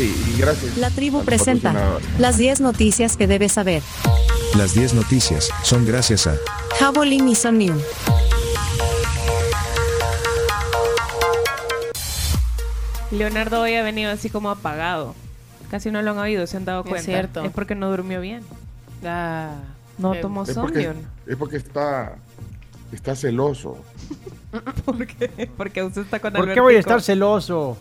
Sí, y gracias. La tribu presenta las 10 noticias que debes saber. Las 10 noticias son gracias a Javelin y Somnium. Leonardo hoy ha venido así como apagado. Casi no lo han oído, se han dado Es cuenta. cierto. Es porque no durmió bien. Ah, No eh, tomó Es porque, Somnium. es porque está, está celoso. ¿Por qué? Porque usted está con ¿Por qué Albertico. voy a estar celoso?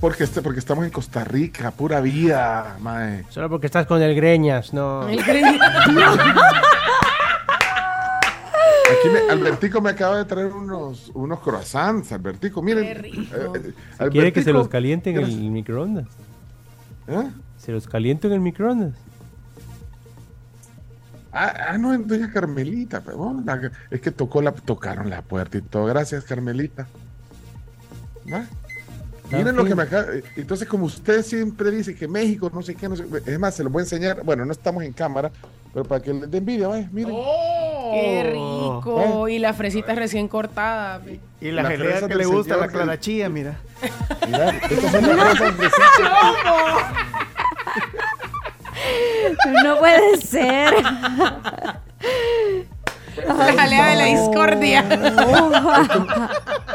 Porque, este, porque estamos en Costa Rica, pura vida, mae. Solo porque estás con el Greñas, no. el greñas. Aquí me- Albertico me acaba de traer unos, unos croissants, Albertico. Miren. Qué rico. eh, eh, ¿Quiere que se los caliente en el microondas? ¿Eh? ¿Se los caliento en el microondas? Ah, ah, no, es doña Carmelita. pero, bueno, la- es que tocó la, tocaron la puerta y todo. Gracias, Carmelita. ¿Va? Miren lo que me acaba. eh, Entonces, como usted siempre dice que México, no sé qué, no sé Es más, se lo voy a enseñar. Bueno, no estamos en cámara, pero para que les dé envidia, vaya, miren. Qué rico. Y la fresita recién cortada. pe. Y la, La gelea que le gusta, señor la clarachía, mira. Mira, estas son las fresas de No puede ser. La jalea de la discordia.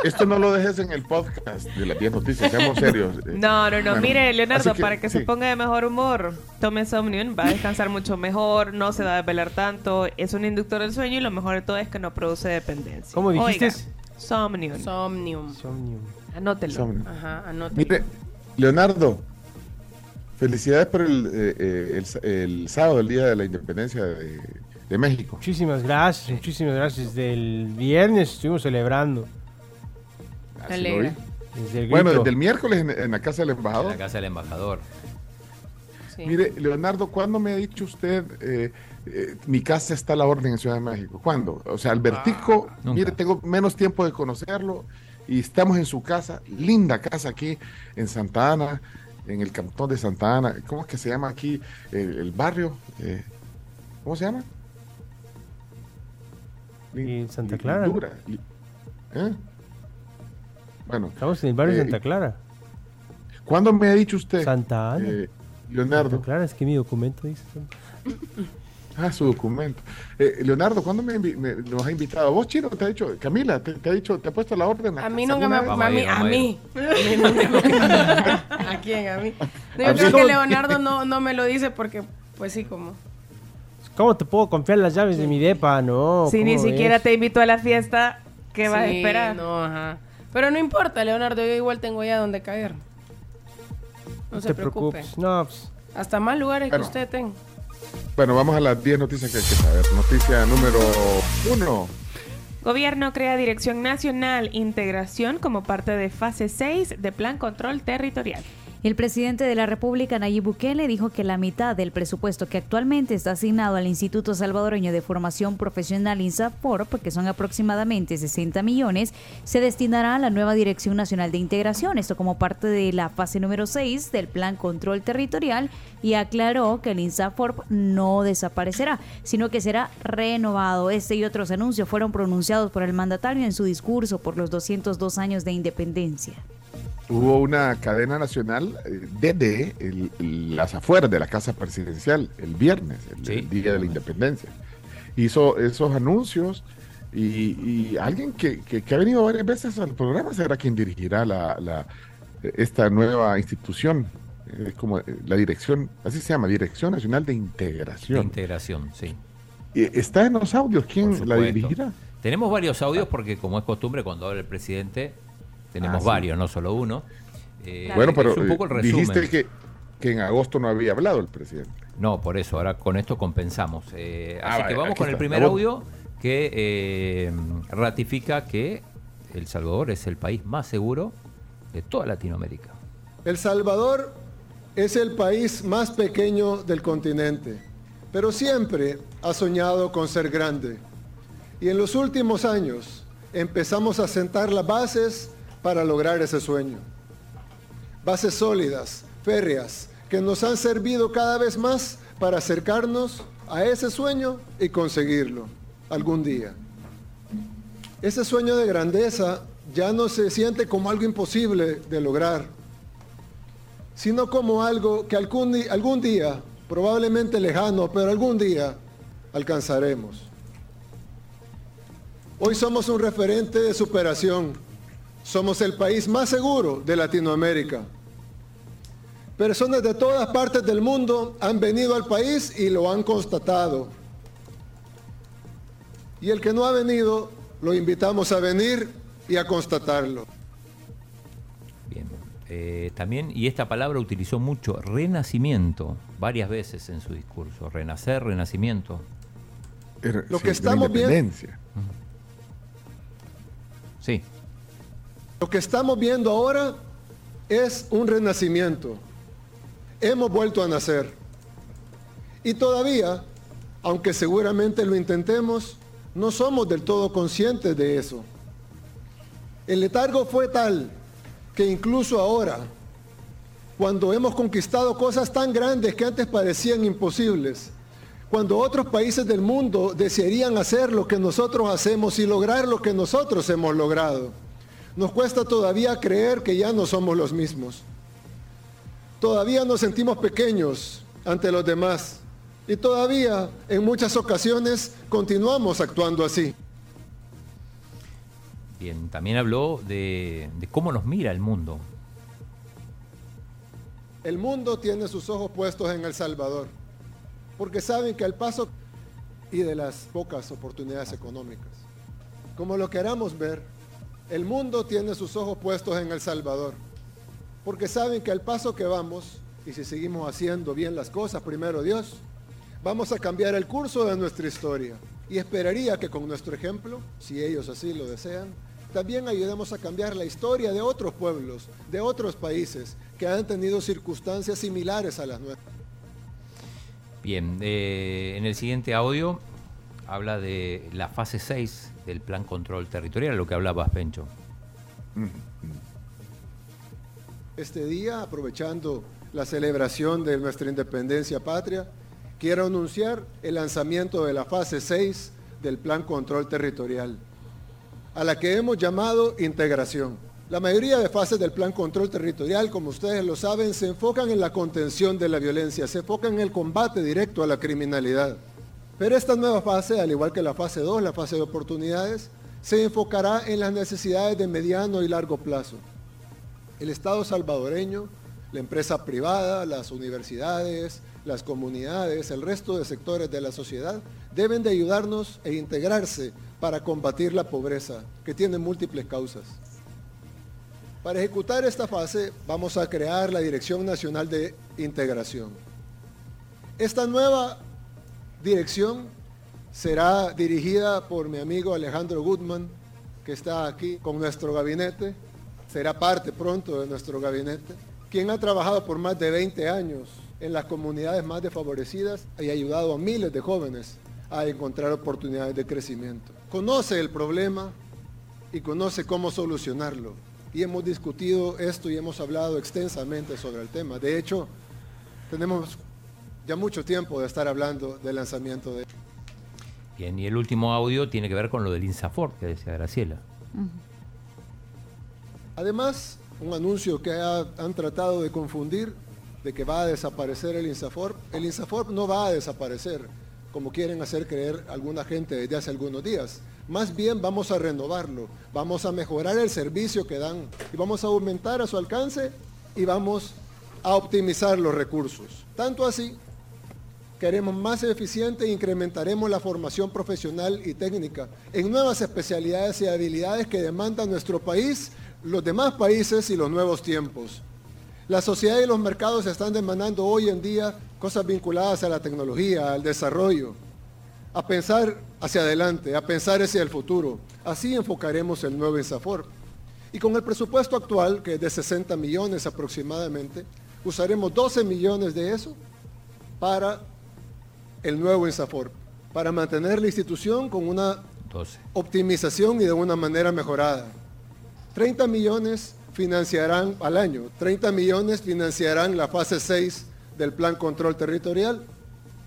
Esto no lo dejes en el podcast de las 10 noticias, seamos serios. No, no, no. Bueno, Mire, Leonardo, que, para que sí. se ponga de mejor humor, tome Somnium, va a descansar mucho mejor, no se va a desvelar tanto, es un inductor del sueño y lo mejor de todo es que no produce dependencia. ¿Cómo dijiste? Oiga, Somnium. Somnium. Somnium. Anótelo. Somnium. Ajá, anote. Mire, Leonardo, felicidades por el, eh, eh, el, el sábado, el Día de la Independencia de, de México. Muchísimas gracias, muchísimas gracias. Desde el viernes estuvimos celebrando. Alegra. Desde Bueno, desde el miércoles en, en la casa del En embajador. la casa del embajador. Sí. Mire, Leonardo, ¿cuándo me ha dicho usted eh, eh, mi casa está a la orden en Ciudad de México? ¿Cuándo? O sea, Albertico, nunca. mire, tengo menos tiempo de conocerlo y estamos en su casa, linda casa aquí en Santa Ana, en el cantón de Santa Ana. ¿Cómo es que se llama aquí el, el barrio? Eh, ¿Cómo se llama? Y Santa Clara, ¿Eh? Bueno, Estamos en el barrio Eh, de Santa Clara. ¿cuándo me ha dicho usted, Santa Ana. eh, Leonardo? Santa Clara, es que mi documento dice. Ah, su documento. Eh, Leonardo, ¿cuándo me, nos ha invitado? ¿Vos, Chino, te ha dicho? Camila, te, te ha dicho, te ha puesto la orden? A mí casa nunca me ha vez? a a mí, a a mí. A mí ¿A quién? A mí. No, A yo creo mí. que Leonardo no, no me lo dice porque, pues sí, como. ¿Cómo te puedo confiar las llaves de mi depa? No. Si ni ¿cómo siquiera ves? te invitó a la fiesta, ¿qué vas a esperar? No, ajá. Pero no importa, Leonardo, yo igual tengo ya donde caer. No, No se te preocupe. preocupes. No, Hasta más lugares Bueno. que usted tenga. Bueno, vamos a las 10 noticias que hay que saber. Noticia número 1. Gobierno crea Dirección Nacional Integración como parte de fase 6 de Plan Control Territorial. El presidente de la República, Nayib Bukele, dijo que la mitad del presupuesto que actualmente está asignado al Instituto Salvadoreño de Formación Profesional INSAFOR, porque son aproximadamente 60 millones, se destinará a la nueva Dirección Nacional de Integración, esto como parte de la fase número 6 del Plan Control Territorial, y aclaró que el INSAFOR no desaparecerá, sino que será renovado. Este y otros anuncios fueron pronunciados por el mandatario en su discurso por los 202 años de independencia. Hubo una cadena nacional eh, desde el- las afueras de la Casa Presidencial el viernes, el, Sí. el Día de la Independencia. Hizo esos anuncios y, y alguien que, que- que ha venido varias veces al programa será quien dirigirá la, la- esta nueva institución. Es como eh, la dirección, así se llama, Dirección Nacional de De Integración. integración, sí. Y Está en los audios, ¿quién la dirigirá? Tenemos varios audios porque, como es costumbre, cuando habla el presidente, tenemos Ah, sí. varios, no solo uno. Eh, Bueno, pero es un poco el eh, resumen. dijiste que, que en agosto no había hablado el presidente. No, por eso, ahora con esto compensamos. Eh, Ah, así vale, que vamos con el primer audio que eh, ratifica que El Salvador es el país más seguro de toda Latinoamérica. El Salvador es el país más pequeño del continente, pero siempre ha soñado con ser grande. Y en los últimos años empezamos a sentar las bases para lograr ese sueño. Bases sólidas, férreas, que nos han servido cada vez más para acercarnos a ese sueño y conseguirlo algún día. Ese sueño de grandeza ya no se siente como algo imposible de lograr, sino como algo que algún, algún día, probablemente lejano, pero algún día alcanzaremos. Hoy somos un referente de superación. Somos el país más seguro de Latinoamérica. Personas de todas partes del mundo han venido al país y lo han constatado. Y el que no ha venido, lo invitamos a venir y a constatarlo. Bien. Eh, también, y esta palabra utilizó mucho, renacimiento, varias veces en su discurso. Renacer, renacimiento. Er- Lo sí, que estamos viendo-. Sí, Lo que estamos viendo ahora es un renacimiento. Hemos vuelto a nacer. Y todavía, aunque seguramente lo intentemos, no somos del todo conscientes de eso. El letargo fue tal que incluso ahora, cuando hemos conquistado cosas tan grandes que antes parecían imposibles, cuando otros países del mundo desearían hacer lo que nosotros hacemos y lograr lo que nosotros hemos logrado, nos cuesta todavía creer que ya no somos los mismos. Todavía nos sentimos pequeños ante los demás y todavía en muchas ocasiones continuamos actuando así. bien. También habló de, de cómo nos mira el mundo. El mundo tiene sus ojos puestos en El Salvador, porque saben que al paso y de las pocas oportunidades económicas, como lo queramos ver, el mundo tiene sus ojos puestos en El Salvador, porque saben que al paso que vamos, y si seguimos haciendo bien las cosas, primero Dios, vamos a cambiar el curso de nuestra historia. Y esperaría que con nuestro ejemplo, si ellos así lo desean, también ayudemos a cambiar la historia de otros pueblos, de otros países que han tenido circunstancias similares a las nuestras. Bien, eh, en el siguiente audio habla de la fase 6 del plan control territorial, lo que hablabas, Pencho. Este día, aprovechando la celebración de nuestra independencia patria, quiero anunciar el lanzamiento de la fase 6 del Plan Control Territorial, a la que hemos llamado integración. La mayoría de fases del Plan Control Territorial, como ustedes lo saben, se enfocan en la contención de la violencia, se enfocan en el combate directo a la criminalidad. Pero esta nueva fase, al igual que la fase 2, la fase de oportunidades, se enfocará en las necesidades de mediano y largo plazo. El Estado salvadoreño, la empresa privada, las universidades, las comunidades, el resto de sectores de la sociedad deben de ayudarnos e integrarse para combatir la pobreza, que tiene múltiples causas. Para ejecutar esta fase vamos a crear la Dirección Nacional de Integración. Esta nueva dirección será dirigida por mi amigo Alejandro Goodman, que está aquí con nuestro gabinete, será parte pronto de nuestro gabinete, quien ha trabajado por más de 20 años en las comunidades más desfavorecidas y ha ayudado a miles de jóvenes a encontrar oportunidades de crecimiento. Conoce el problema y conoce cómo solucionarlo. Y hemos discutido esto y hemos hablado extensamente sobre el tema. De hecho, tenemos ya mucho tiempo de estar hablando del lanzamiento de... Bien, y el último audio tiene que ver con lo del INSAFOR, que decía Graciela. Además, un anuncio que ha- han tratado de confundir, de que va a desaparecer el INSAFOR. El INSAFOR no va a desaparecer, como quieren hacer creer alguna gente desde hace algunos días. Más bien vamos a renovarlo, vamos a mejorar el servicio que dan y vamos a aumentar a su alcance y vamos a optimizar los recursos. Tanto así queremos más eficiente e incrementaremos la formación profesional y técnica en nuevas especialidades y habilidades que demanda nuestro país, los demás países y los nuevos tiempos. La sociedad y los mercados están demandando hoy en día cosas vinculadas a la tecnología, al desarrollo, a pensar hacia adelante, a pensar hacia el futuro. Así enfocaremos el nuevo INSAFOR. Y con el presupuesto actual, que es de 60 millones aproximadamente, usaremos 12 millones de eso para el nuevo INSAFOR, para mantener la institución con una 12. optimización y de una manera mejorada. 30 millones financiarán al año, 30 millones financiarán la fase 6 del Plan Control Territorial,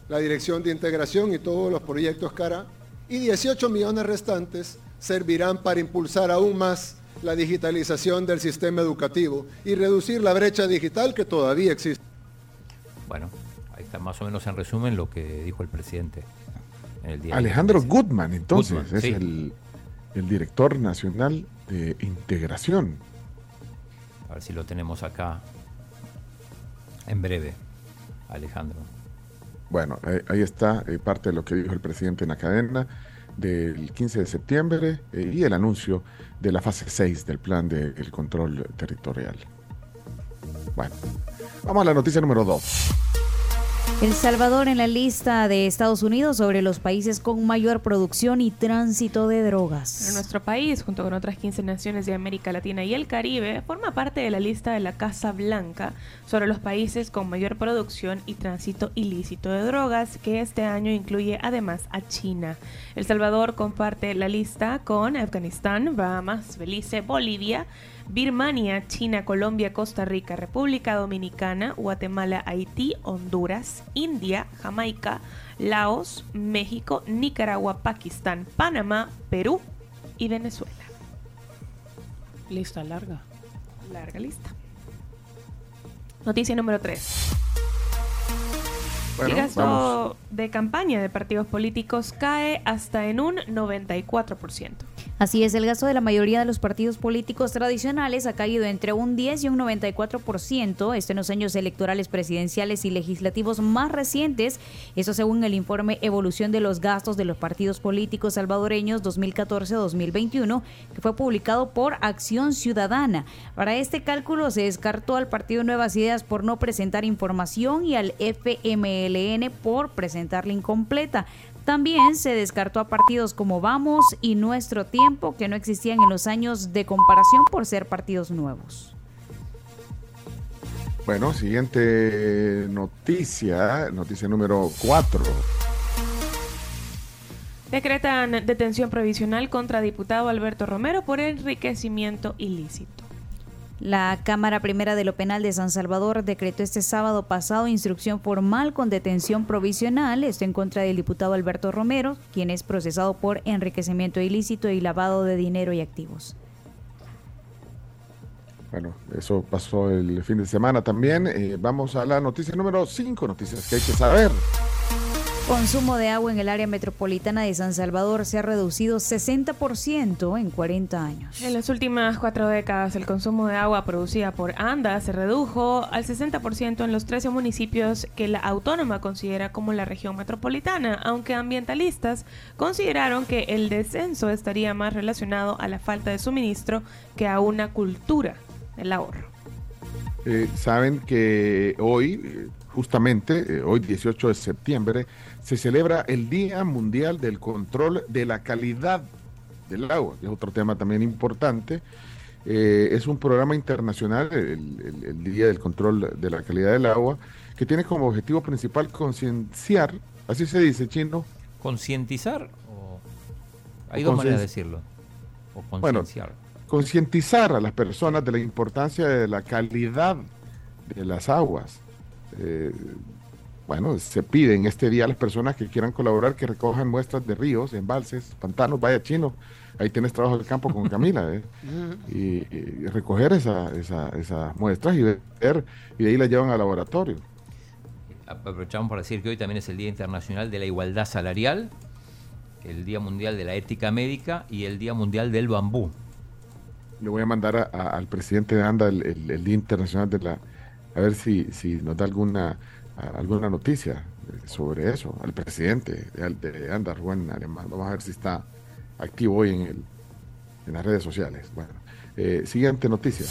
la Dirección de Integración y todos los proyectos CARA, y 18 millones restantes servirán para impulsar aún más la digitalización del sistema educativo y reducir la brecha digital que todavía existe. Bueno, ahí está más o menos en resumen lo que dijo el presidente en el día. Alejandro Goodman, entonces, Goodman, es sí. el, el director nacional de integración. A ver si lo tenemos acá en breve, Alejandro. Bueno, ahí está eh, parte de lo que dijo el presidente en la cadena del 15 de septiembre eh, y el anuncio de la fase 6 del plan del control territorial. Bueno, vamos a la noticia número 2. El Salvador en la lista de Estados Unidos sobre los países con mayor producción y tránsito de drogas. Nuestro país, junto con otras 15 naciones de América Latina y el Caribe, forma parte de la lista de la Casa Blanca sobre los países con mayor producción y tránsito ilícito de drogas, que este año incluye además a China. El Salvador comparte la lista con Afganistán, Bahamas, Belice, Bolivia, Birmania, China, Colombia, Costa Rica, República Dominicana, Guatemala, Haití, Honduras, India, Jamaica, Laos, México, Nicaragua, Pakistán, Panamá, Perú y Venezuela. Lista larga. Larga lista. Noticia número 3. Bueno, el gasto vamos. de campaña de partidos políticos cae hasta en un 94%. Así es, el gasto de la mayoría de los partidos políticos tradicionales ha caído entre un 10 y un 94%, esto en los años electorales presidenciales y legislativos más recientes, eso según el informe Evolución de los gastos de los partidos políticos salvadoreños 2014-2021, que fue publicado por Acción Ciudadana. Para este cálculo se descartó al Partido Nuevas Ideas por no presentar información y al FMLN por presentarla incompleta. También se descartó a partidos como Vamos y Nuestro Tiempo, que no existían en los años de comparación por ser partidos nuevos. Bueno, siguiente noticia, noticia número 4. Decretan detención provisional contra diputado Alberto Romero por enriquecimiento ilícito. La Cámara Primera de lo Penal de San Salvador decretó este sábado pasado instrucción formal con detención provisional, esto en contra del diputado Alberto Romero, quien es procesado por enriquecimiento ilícito y lavado de dinero y activos. Bueno, eso pasó el fin de semana también. Eh, vamos a la noticia número 5, noticias que hay que saber. Consumo de agua en el área metropolitana de San Salvador se ha reducido 60% en 40 años. En las últimas cuatro décadas, el consumo de agua producida por ANDA se redujo al 60% en los 13 municipios que la autónoma considera como la región metropolitana, aunque ambientalistas consideraron que el descenso estaría más relacionado a la falta de suministro que a una cultura del ahorro. Eh, saben que hoy, eh, justamente, eh, hoy 18 de septiembre, se celebra el Día Mundial del Control de la Calidad del Agua, que es otro tema también importante. Eh, es un programa internacional, el, el- el Día del Control de la Calidad del Agua, que tiene como objetivo principal concienciar, así se dice, chino, ¿Concientizar? O... Hay O dos maneras de decirlo. O Bueno, concienciar. concientizar a las personas de la importancia de la calidad de las aguas. Eh, bueno, se pide en este día a las personas que quieran colaborar que recojan muestras de ríos, embalses, pantanos, vaya chino, ahí tienes trabajo de campo con Camila, ¿eh? y, y recoger esa, esa- esas muestras y ver, y de ahí las llevan al laboratorio. Aprovechamos para decir que hoy también es el Día Internacional de la Igualdad Salarial, el Día Mundial de la Ética Médica y el Día Mundial del Bambú. Le voy a mandar a- a- al presidente de ANDA el, el- el Día Internacional de la... A ver si, si nos da alguna, alguna noticia eh, sobre eso, al presidente de, Al- de ANDA, Rubén Alemán. Vamos a ver si está activo hoy en, el, en las redes sociales. Bueno, eh, siguiente noticia.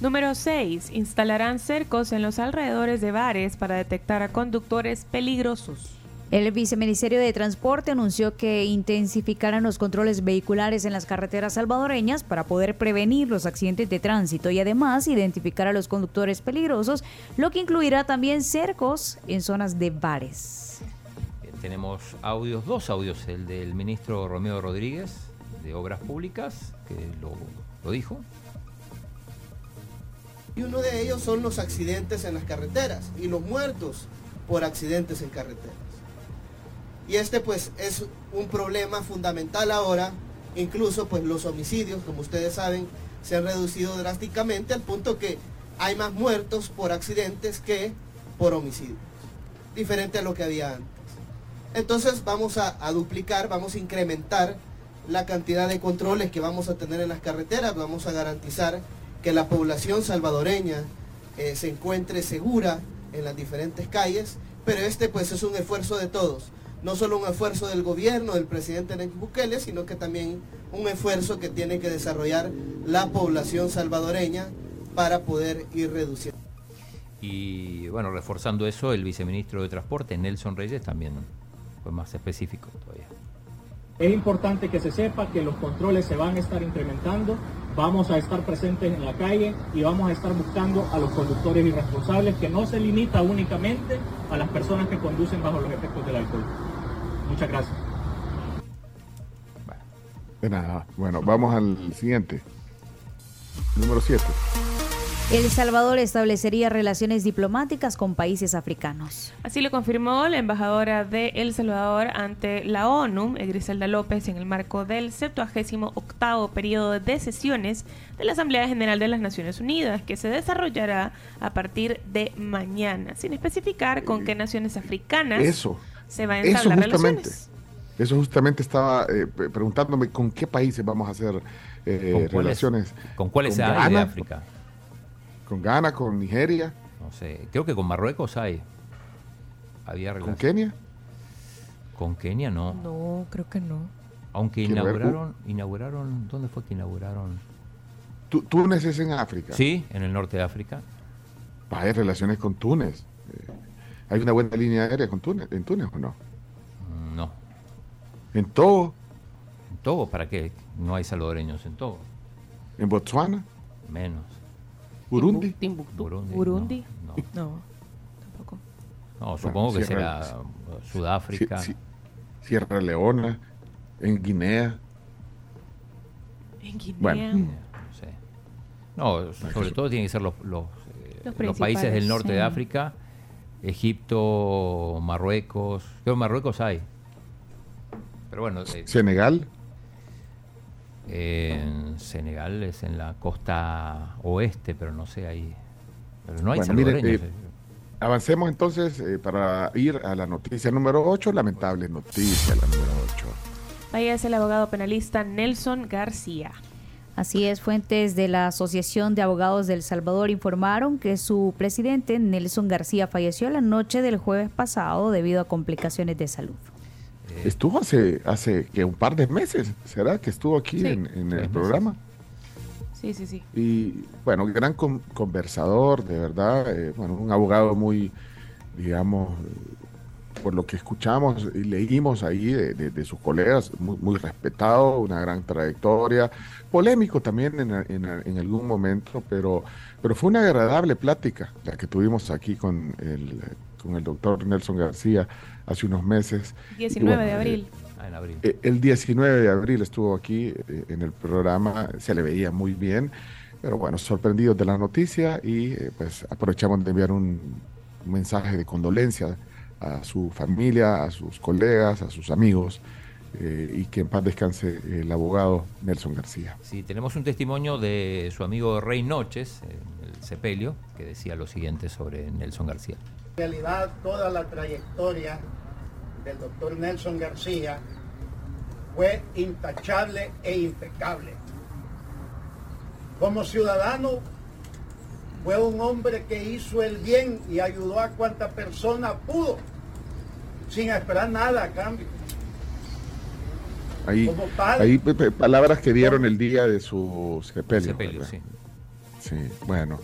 Número 6. Instalarán cercos en los alrededores de bares para detectar a conductores peligrosos. El viceministerio de Transporte anunció que intensificarán los controles vehiculares en las carreteras salvadoreñas para poder prevenir los accidentes de tránsito y además identificar a los conductores peligrosos, lo que incluirá también cercos en zonas de bares. Eh, Tenemos audios, dos audios, el del ministro Romeo Rodríguez de Obras Públicas, que lo, lo dijo, Y uno de ellos son los accidentes en las carreteras y los muertos por accidentes en carreteras. Y este pues es un problema fundamental ahora Incluso pues los homicidios, como ustedes saben, se han reducido drásticamente al punto que hay más muertos por accidentes que por homicidios. Diferente a lo que había antes. Entonces vamos a, duplicar, vamos a incrementar la cantidad de controles que vamos a tener en las carreteras, vamos a garantizar que la población salvadoreña eh, se encuentre segura en las diferentes calles, pero este pues es un esfuerzo de todos, no solo un esfuerzo del gobierno, del presidente Nayib Bukele, sino que también un esfuerzo que tiene que desarrollar la población salvadoreña para poder ir reduciendo. Y bueno, reforzando eso, el viceministro de Transporte, Nelson Reyes, también fue más específico todavía. Es importante que se sepa que los controles se van a estar incrementando, vamos a estar presentes en la calle y vamos a estar buscando a los conductores irresponsables, que no se limita únicamente a las personas que conducen bajo los efectos del alcohol. Muchas gracias. De nada. Bueno, vamos al siguiente. Número 7. El Salvador establecería relaciones diplomáticas con países africanos. Así lo confirmó la embajadora de El Salvador ante la ONU, Griselda López, en el marco del 78 periodo de sesiones de la Asamblea General de las Naciones Unidas, que se desarrollará a partir de mañana, sin especificar con qué naciones africanas Eso. Se va a Eso entablar justamente. relaciones. Eso justamente estaba eh, pre- preguntándome con qué países vamos a hacer eh, ¿Con cuáles- relaciones. ¿Con cuáles Con hay de África? Con Ghana, con Nigeria, No sé, creo que con Marruecos hay. Había con. Kenia. Con Kenia no. No, creo que no. Aunque ver, inauguraron, inauguraron, ¿dónde fue que inauguraron? Tú- Túnez es en África. Sí, en el norte de África. Hay relaciones con Túnez. Eh, ¿Hay una buena línea aérea con Túnez, en Túnez o no? No. En Togo, ¿En Togo para qué? No hay salvadoreños en Togo. en Botswana, Menos. Burundi. Timbuktu. Burundi. Burundi. No, No, tampoco. no, supongo que Sierra- será uh, Sudáfrica. Sie- Sie- Sierra Leona, en Guinea. En Guinea. Bueno. No sé. No, sobre todo tienen que ser los, los, eh, Los los países del norte sí. de África, Egipto, Marruecos. Creo que Marruecos hay. Pero bueno, eh, Senegal, en Senegal es en la costa oeste, pero no sé ahí. Pero no hay Bueno, mire, eh, eh. Avancemos entonces eh, para ir a la noticia número 8, lamentable noticia, la número 8. Ahí es el abogado penalista Nelson García. Así es, fuentes de la Asociación de Abogados del Salvador informaron que su presidente, Nelson García, falleció la noche del jueves pasado debido a complicaciones de salud. Estuvo hace, hace que un par de meses, ¿será? Que estuvo aquí Sí, en, en el programa. Sí, sí, sí. Y bueno, gran con- conversador, de verdad. eh, bueno, un abogado muy, digamos, eh, por lo que escuchamos y leímos ahí de, de- de sus colegas, muy, muy respetado, una gran trayectoria, polémico también en, en- en algún momento, pero, pero fue una agradable plática la que tuvimos aquí con el, con el doctor Nelson García hace unos meses. Y 19 bueno, de eh, abril. Ah, en abril. eh, El 19 de abril estuvo aquí eh, en el programa, se le veía muy bien, pero bueno, sorprendidos de la noticia y eh, pues aprovechamos de enviar un, un mensaje de condolencia a su familia, a sus colegas, a sus amigos eh, y que en paz descanse el abogado Nelson García. Sí, tenemos un testimonio de su amigo Rey Noches, en el sepelio, que decía lo siguiente sobre Nelson García. En realidad toda la trayectoria del doctor Nelson García fue intachable e impecable. Como ciudadano fue un hombre que hizo el bien y ayudó a cuanta persona pudo, sin esperar nada a cambio. Ahí, ahí palabras que dieron el día de su sepelio. Sepelio, sí. Sí, bueno,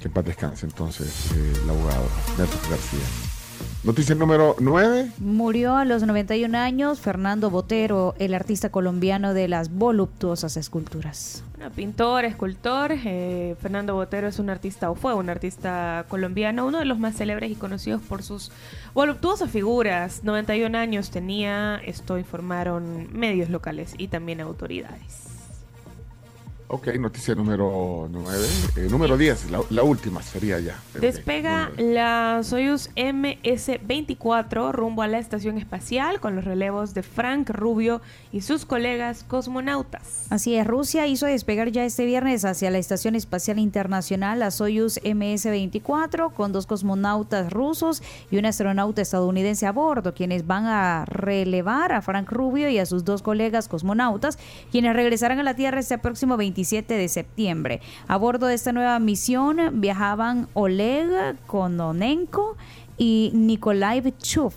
que en paz descanse entonces eh, el abogado Nelson García. Noticia número 9. Murió a los 91 años Fernando Botero, el artista colombiano de las voluptuosas esculturas. Bueno, pintor, escultor, eh, Fernando Botero es un artista o fue un artista colombiano, uno de los más célebres y conocidos por sus voluptuosas figuras. 91 años tenía, esto informaron medios locales y también autoridades. Ok, noticia número 9. número 10, la, la última sería ya. Despega la Soyuz MS-24 rumbo a la estación espacial con los relevos de Frank Rubio y sus colegas cosmonautas. Así es, Rusia hizo despegar ya este viernes hacia la Estación Espacial Internacional la Soyuz MS-24 con dos cosmonautas rusos y un astronauta estadounidense a bordo, quienes van a relevar a Frank Rubio y a sus dos colegas cosmonautas, quienes regresarán a la Tierra este próximo 27 de septiembre. A bordo de esta nueva misión viajaban Oleg Kononenko y Nikolai Chuf,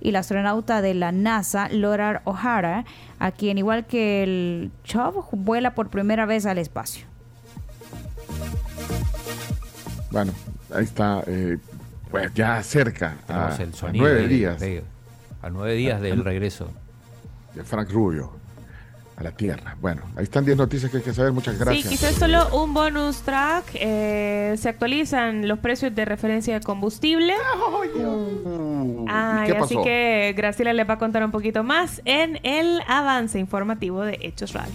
y la astronauta de la NASA, Laura O'Hara, a quien igual que el Chov vuela por primera vez al espacio. Bueno, ahí está, eh, pues ya cerca, a, nueve de- días de- a nueve días del regreso. de Frank Rubio a la Tierra. Bueno, ahí están 10 noticias que hay que saber. Muchas gracias. Sí, quizás solo un bonus track. eh, se actualizan los precios de referencia de combustible. Ay, ¿Qué así pasó? que Graciela les va a contar un poquito más en el avance informativo de Hechos Radio.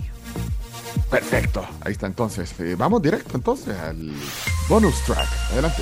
Perfecto. Ahí está entonces. Eh, vamos directo entonces al bonus track. Adelante.